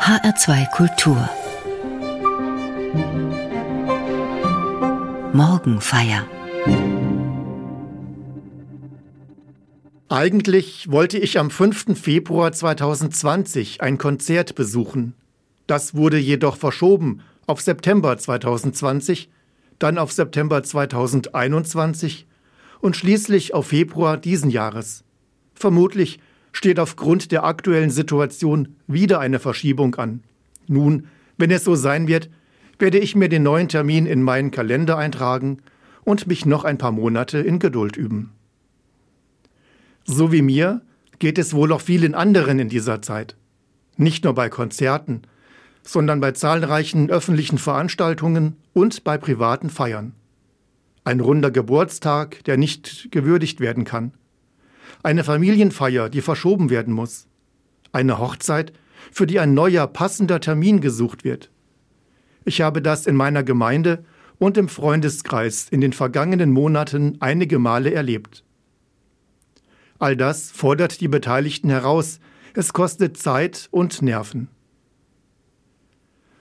HR2 Kultur Morgenfeier Eigentlich wollte ich am 5. Februar 2020 ein Konzert besuchen. Das wurde jedoch verschoben auf September 2020, dann auf September 2021 und schließlich auf Februar diesen Jahres. Vermutlich steht aufgrund der aktuellen Situation wieder eine Verschiebung an. Nun, wenn es so sein wird, werde ich mir den neuen Termin in meinen Kalender eintragen und mich noch ein paar Monate in Geduld üben. So wie mir geht es wohl auch vielen anderen in dieser Zeit. Nicht nur bei Konzerten, sondern bei zahlreichen öffentlichen Veranstaltungen und bei privaten Feiern. Ein runder Geburtstag, der nicht gewürdigt werden kann. Eine Familienfeier, die verschoben werden muss. Eine Hochzeit, für die ein neuer passender Termin gesucht wird. Ich habe das in meiner Gemeinde und im Freundeskreis in den vergangenen Monaten einige Male erlebt. All das fordert die Beteiligten heraus. Es kostet Zeit und Nerven.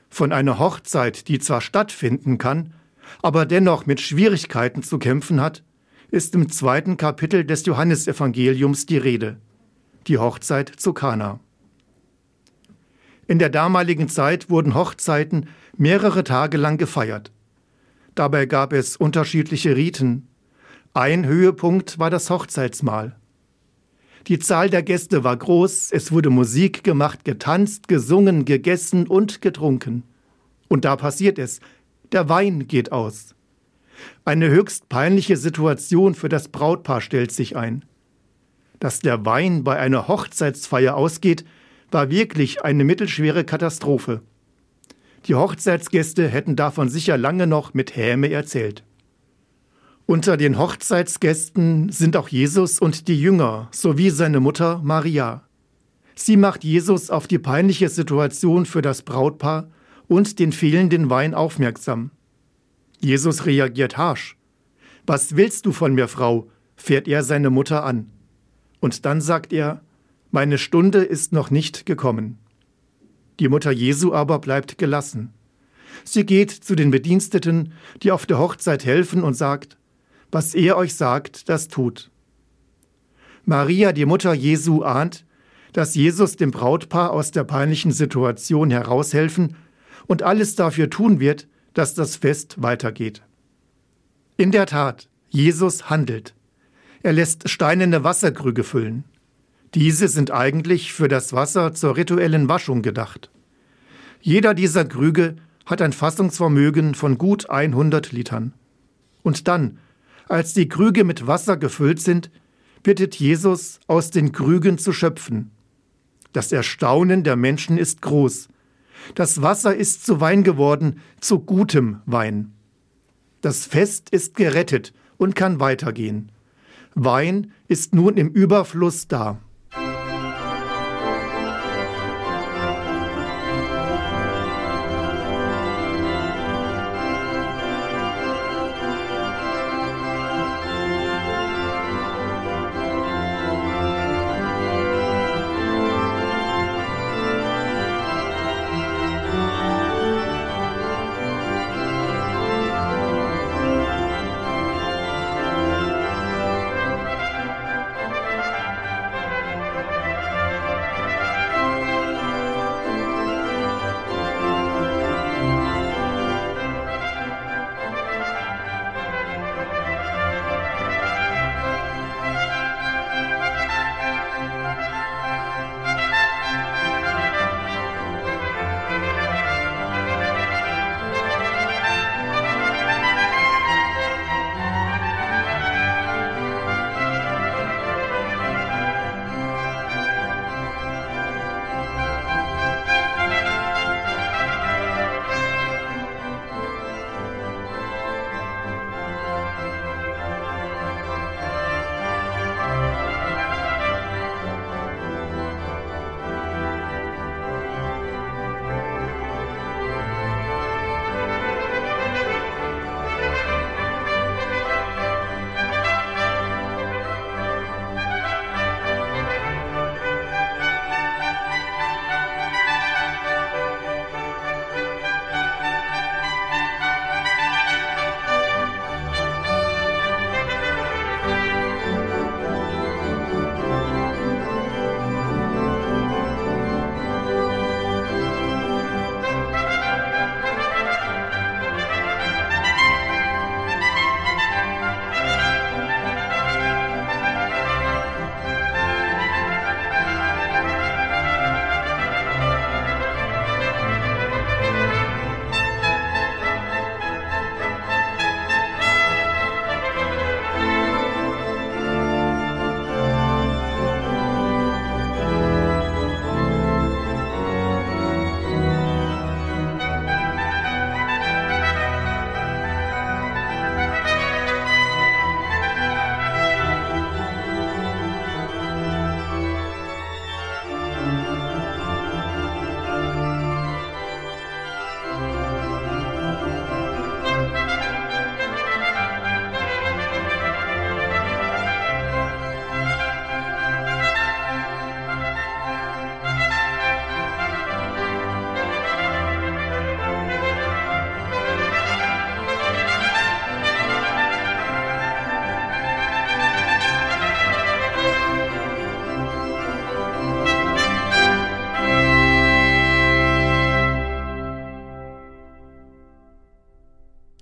Von einer Hochzeit, die zwar stattfinden kann, aber dennoch mit Schwierigkeiten zu kämpfen hat, ist im zweiten Kapitel des Johannesevangeliums die Rede. Die Hochzeit zu Kana. In der damaligen Zeit wurden Hochzeiten mehrere Tage lang gefeiert. Dabei gab es unterschiedliche Riten. Ein Höhepunkt war das Hochzeitsmahl. Die Zahl der Gäste war groß, es wurde Musik gemacht, getanzt, gesungen, gegessen und getrunken. Und da passiert es, der Wein geht aus. Eine höchst peinliche Situation für das Brautpaar stellt sich ein. Dass der Wein bei einer Hochzeitsfeier ausgeht, war wirklich eine mittelschwere Katastrophe. Die Hochzeitsgäste hätten davon sicher lange noch mit Häme erzählt. Unter den Hochzeitsgästen sind auch Jesus und die Jünger sowie seine Mutter Maria. Sie macht Jesus auf die peinliche Situation für das Brautpaar und den fehlenden Wein aufmerksam. Jesus reagiert harsch. Was willst du von mir, Frau? fährt er seine Mutter an. Und dann sagt er, meine Stunde ist noch nicht gekommen. Die Mutter Jesu aber bleibt gelassen. Sie geht zu den Bediensteten, die auf der Hochzeit helfen, und sagt, was er euch sagt, das tut. Maria, die Mutter Jesu, ahnt, dass Jesus dem Brautpaar aus der peinlichen Situation heraushelfen und alles dafür tun wird, dass das Fest weitergeht. In der Tat, Jesus handelt. Er lässt steinerne Wasserkrüge füllen. Diese sind eigentlich für das Wasser zur rituellen Waschung gedacht. Jeder dieser Krüge hat ein Fassungsvermögen von gut 100 Litern. Und dann als die Krüge mit Wasser gefüllt sind, bittet Jesus, aus den Krügen zu schöpfen. Das Erstaunen der Menschen ist groß. Das Wasser ist zu Wein geworden, zu gutem Wein. Das Fest ist gerettet und kann weitergehen. Wein ist nun im Überfluss da.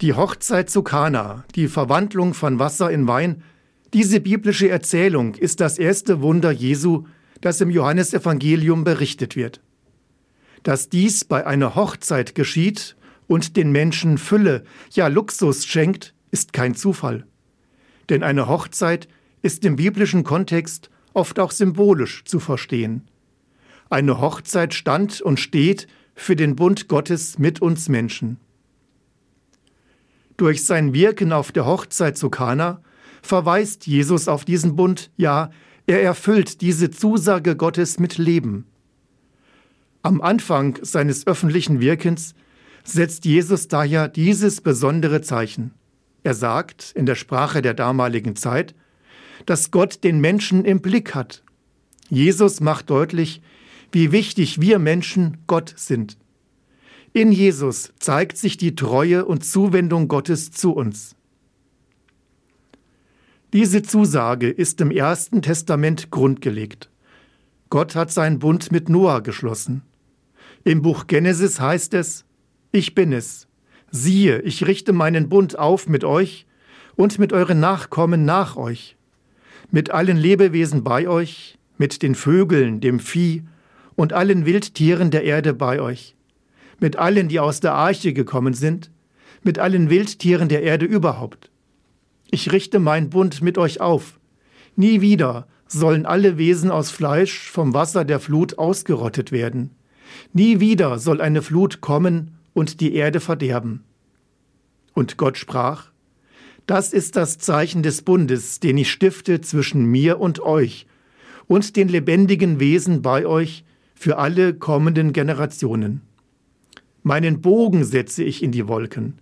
Die Hochzeit zu Kana, die Verwandlung von Wasser in Wein, diese biblische Erzählung ist das erste Wunder Jesu, das im Johannesevangelium berichtet wird. Dass dies bei einer Hochzeit geschieht und den Menschen Fülle, ja Luxus schenkt, ist kein Zufall. Denn eine Hochzeit ist im biblischen Kontext oft auch symbolisch zu verstehen. Eine Hochzeit stand und steht für den Bund Gottes mit uns Menschen. Durch sein Wirken auf der Hochzeit zu Kana verweist Jesus auf diesen Bund, ja, er erfüllt diese Zusage Gottes mit Leben. Am Anfang seines öffentlichen Wirkens setzt Jesus daher dieses besondere Zeichen. Er sagt in der Sprache der damaligen Zeit, dass Gott den Menschen im Blick hat. Jesus macht deutlich, wie wichtig wir Menschen Gott sind. In Jesus zeigt sich die Treue und Zuwendung Gottes zu uns. Diese Zusage ist im Ersten Testament grundgelegt. Gott hat seinen Bund mit Noah geschlossen. Im Buch Genesis heißt es, Ich bin es. Siehe, ich richte meinen Bund auf mit euch und mit euren Nachkommen nach euch, mit allen Lebewesen bei euch, mit den Vögeln, dem Vieh und allen Wildtieren der Erde bei euch, mit allen, die aus der Arche gekommen sind, mit allen Wildtieren der Erde überhaupt. Ich richte mein Bund mit euch auf. Nie wieder sollen alle Wesen aus Fleisch vom Wasser der Flut ausgerottet werden. Nie wieder soll eine Flut kommen und die Erde verderben. Und Gott sprach, Das ist das Zeichen des Bundes, den ich stifte zwischen mir und euch und den lebendigen Wesen bei euch für alle kommenden Generationen. Meinen Bogen setze ich in die Wolken.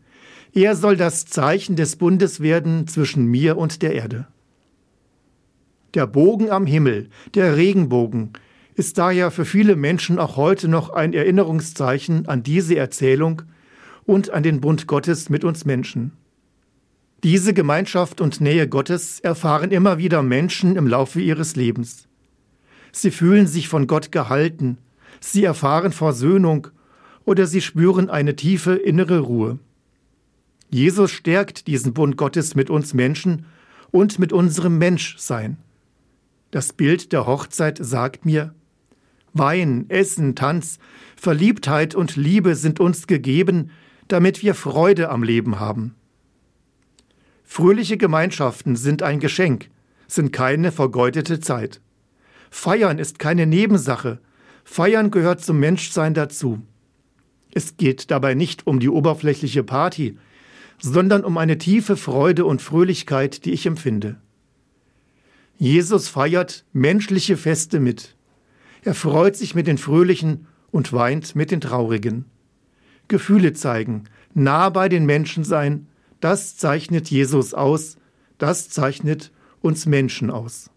Er soll das Zeichen des Bundes werden zwischen mir und der Erde. Der Bogen am Himmel, der Regenbogen, ist daher für viele Menschen auch heute noch ein Erinnerungszeichen an diese Erzählung und an den Bund Gottes mit uns Menschen. Diese Gemeinschaft und Nähe Gottes erfahren immer wieder Menschen im Laufe ihres Lebens. Sie fühlen sich von Gott gehalten, sie erfahren Versöhnung oder sie spüren eine tiefe innere Ruhe. Jesus stärkt diesen Bund Gottes mit uns Menschen und mit unserem Menschsein. Das Bild der Hochzeit sagt mir, Wein, Essen, Tanz, Verliebtheit und Liebe sind uns gegeben, damit wir Freude am Leben haben. Fröhliche Gemeinschaften sind ein Geschenk, sind keine vergeudete Zeit. Feiern ist keine Nebensache, Feiern gehört zum Menschsein dazu. Es geht dabei nicht um die oberflächliche Party, sondern um eine tiefe Freude und Fröhlichkeit, die ich empfinde. Jesus feiert menschliche Feste mit. Er freut sich mit den Fröhlichen und weint mit den Traurigen. Gefühle zeigen, nah bei den Menschen sein, das zeichnet Jesus aus, das zeichnet uns Menschen aus.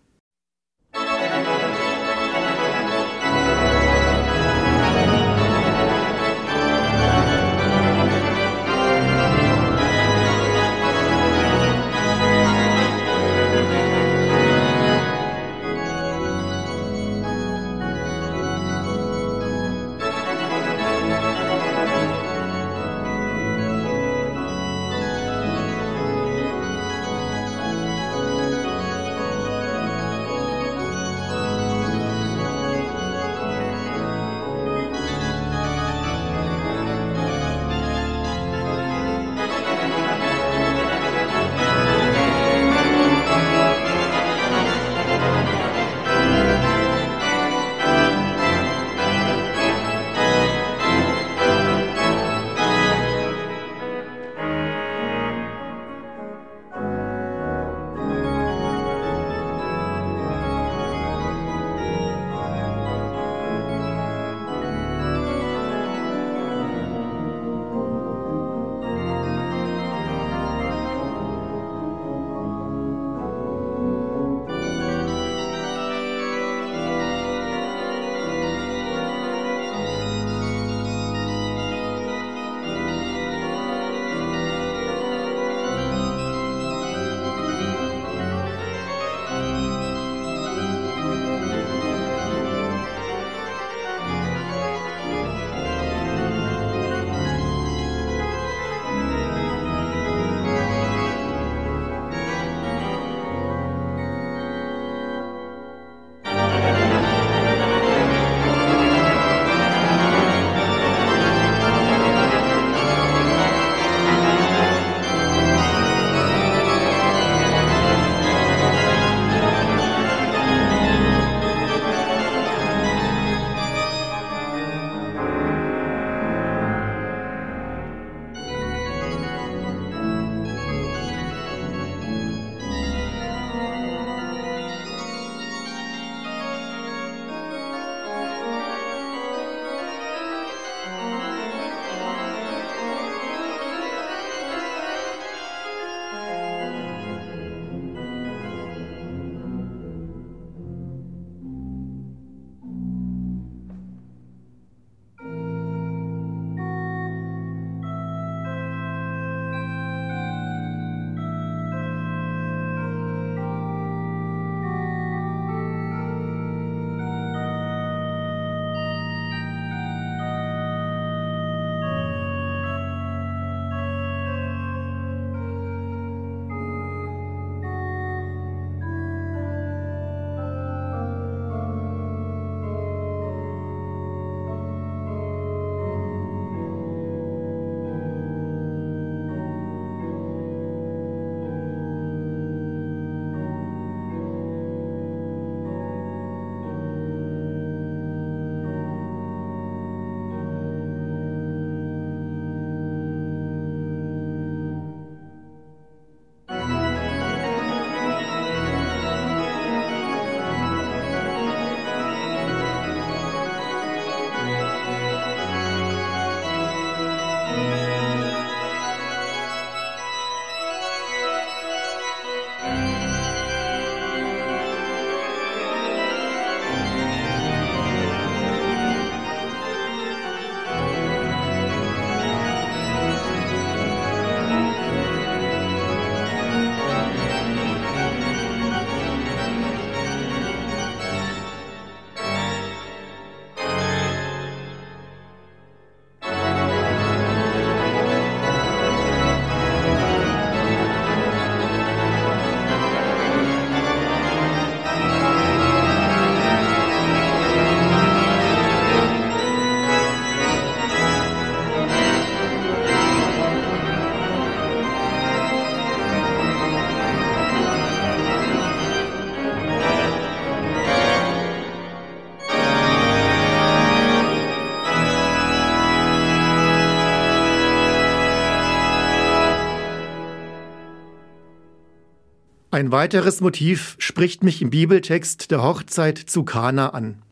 Ein weiteres Motiv spricht mich im Bibeltext der Hochzeit zu Kana an.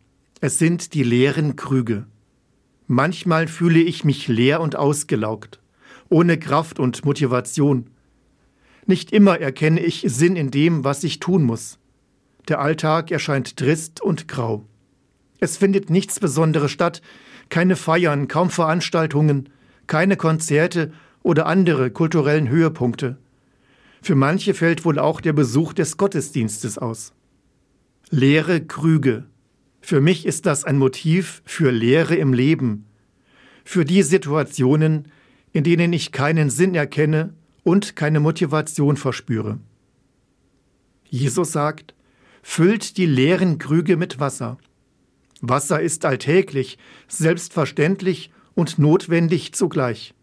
Es sind die leeren Krüge. Manchmal fühle ich mich leer und ausgelaugt, ohne Kraft und Motivation. Nicht immer erkenne ich Sinn in dem, was ich tun muss. Der Alltag erscheint trist und grau. Es findet nichts Besonderes statt, keine Feiern, kaum Veranstaltungen, keine Konzerte oder andere kulturellen Höhepunkte. Für manche fällt wohl auch der Besuch des Gottesdienstes aus. Leere Krüge. Für mich ist das ein Motiv für Leere im Leben, für die Situationen, in denen ich keinen Sinn erkenne und keine Motivation verspüre. Jesus sagt, füllt die leeren Krüge mit Wasser. Wasser ist alltäglich, selbstverständlich und notwendig zugleich.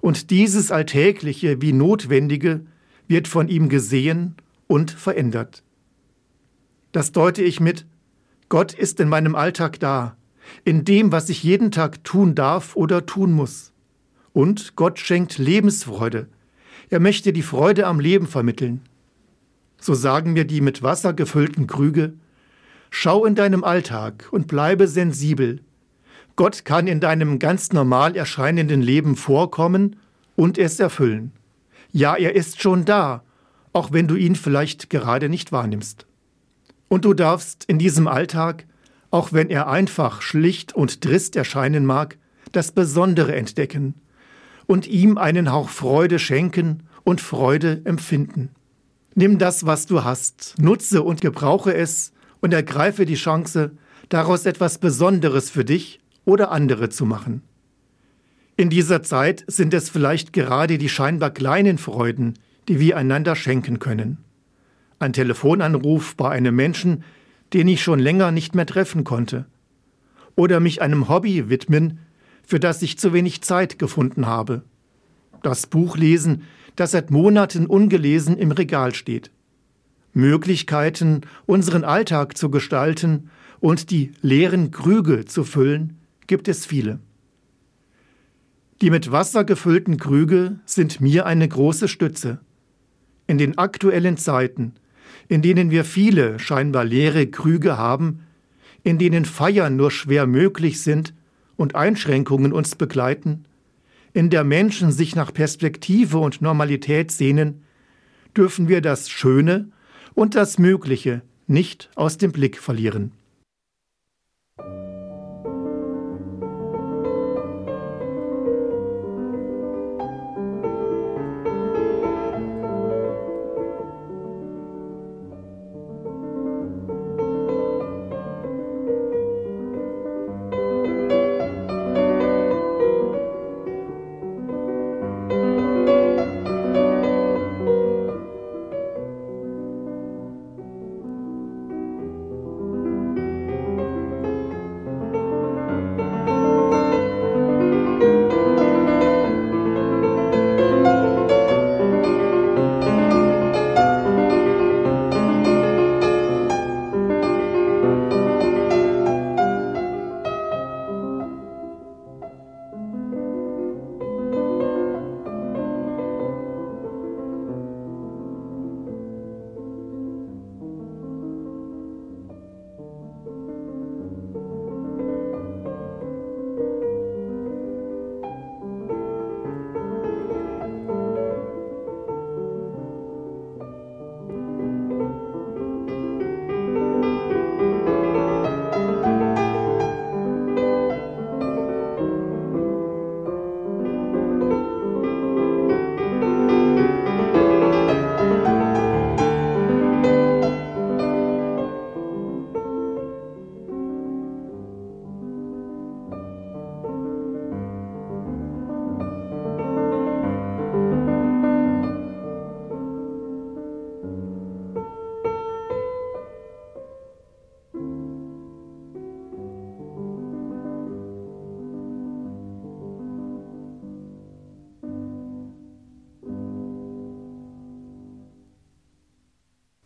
Und dieses Alltägliche wie Notwendige wird von ihm gesehen und verändert. Das deute ich mit, Gott ist in meinem Alltag da, in dem, was ich jeden Tag tun darf oder tun muss. Und Gott schenkt Lebensfreude. Er möchte die Freude am Leben vermitteln. So sagen mir die mit Wasser gefüllten Krüge, schau in deinem Alltag und bleibe sensibel. Gott kann in deinem ganz normal erscheinenden Leben vorkommen und es erfüllen. Ja, er ist schon da, auch wenn du ihn vielleicht gerade nicht wahrnimmst. Und du darfst in diesem Alltag, auch wenn er einfach, schlicht und trist erscheinen mag, das Besondere entdecken und ihm einen Hauch Freude schenken und Freude empfinden. Nimm das, was du hast, nutze und gebrauche es und ergreife die Chance, daraus etwas Besonderes für dich oder andere zu machen. In dieser Zeit sind es vielleicht gerade die scheinbar kleinen Freuden, die wir einander schenken können. Ein Telefonanruf bei einem Menschen, den ich schon länger nicht mehr treffen konnte. Oder mich einem Hobby widmen, für das ich zu wenig Zeit gefunden habe. Das Buch lesen, das seit Monaten ungelesen im Regal steht. Möglichkeiten, unseren Alltag zu gestalten und die leeren Krüge zu füllen, gibt es viele. Die mit Wasser gefüllten Krüge sind mir eine große Stütze. In den aktuellen Zeiten, in denen wir viele scheinbar leere Krüge haben, in denen Feiern nur schwer möglich sind und Einschränkungen uns begleiten, in der Menschen sich nach Perspektive und Normalität sehnen, dürfen wir das Schöne und das Mögliche nicht aus dem Blick verlieren.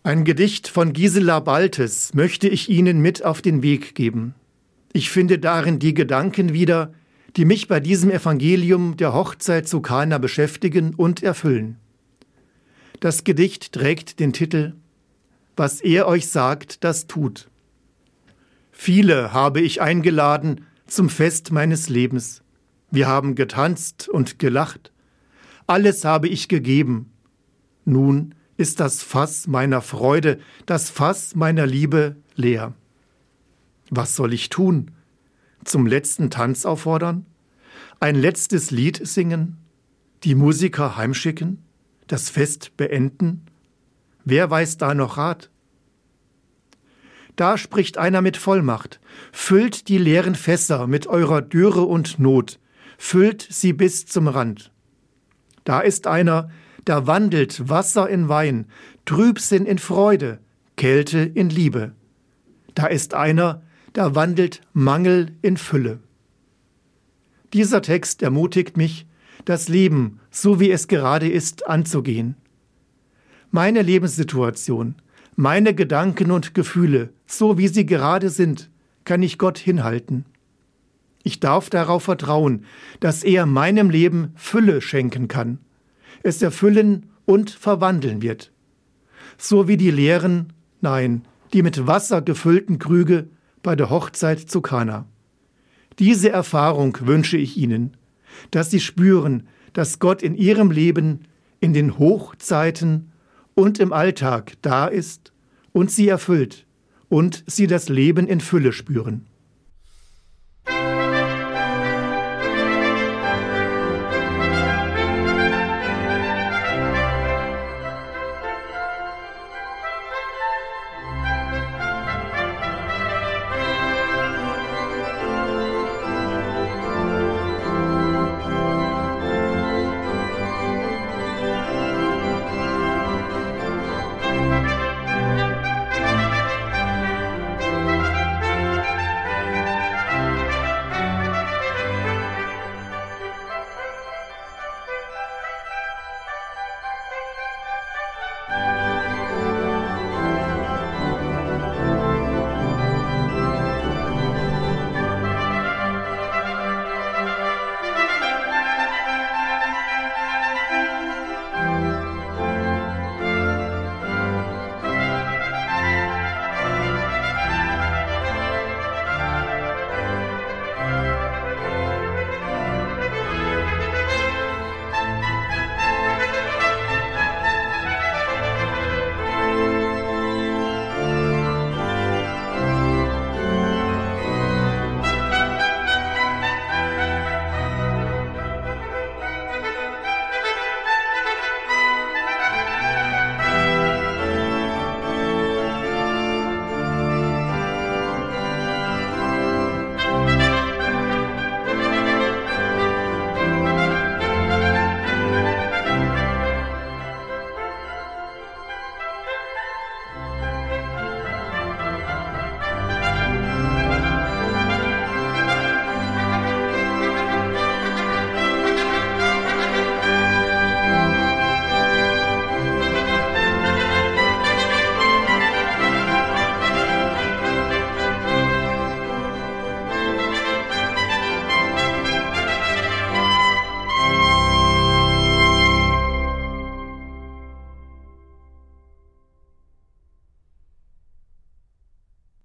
Ein Gedicht von Gisela Baltes möchte ich Ihnen mit auf den Weg geben. Ich finde darin die Gedanken wieder, die mich bei diesem Evangelium der Hochzeit zu Kana beschäftigen und erfüllen. Das Gedicht trägt den Titel Was er euch sagt, das tut. Viele habe ich eingeladen zum Fest meines Lebens. Wir haben getanzt und gelacht. Alles habe ich gegeben. Nun ist das Fass meiner Freude, das Fass meiner Liebe leer. Was soll ich tun? Zum letzten Tanz auffordern? Ein letztes Lied singen? Die Musiker heimschicken? Das Fest beenden? Wer weiß da noch Rat? Da spricht einer mit Vollmacht. Füllt die leeren Fässer mit eurer Dürre und Not. Füllt sie bis zum Rand. Da ist einer, da wandelt Wasser in Wein, Trübsinn in Freude, Kälte in Liebe. Da ist einer, da wandelt Mangel in Fülle. Dieser Text ermutigt mich, das Leben, so wie es gerade ist, anzugehen. Meine Lebenssituation, meine Gedanken und Gefühle, so wie sie gerade sind, kann ich Gott hinhalten. Ich darf darauf vertrauen, dass er meinem Leben Fülle schenken kann es erfüllen und verwandeln wird. So wie die leeren, nein, die mit Wasser gefüllten Krüge bei der Hochzeit zu Kana. Diese Erfahrung wünsche ich Ihnen, dass Sie spüren, dass Gott in Ihrem Leben in den Hochzeiten und im Alltag da ist und Sie erfüllt und Sie das Leben in Fülle spüren.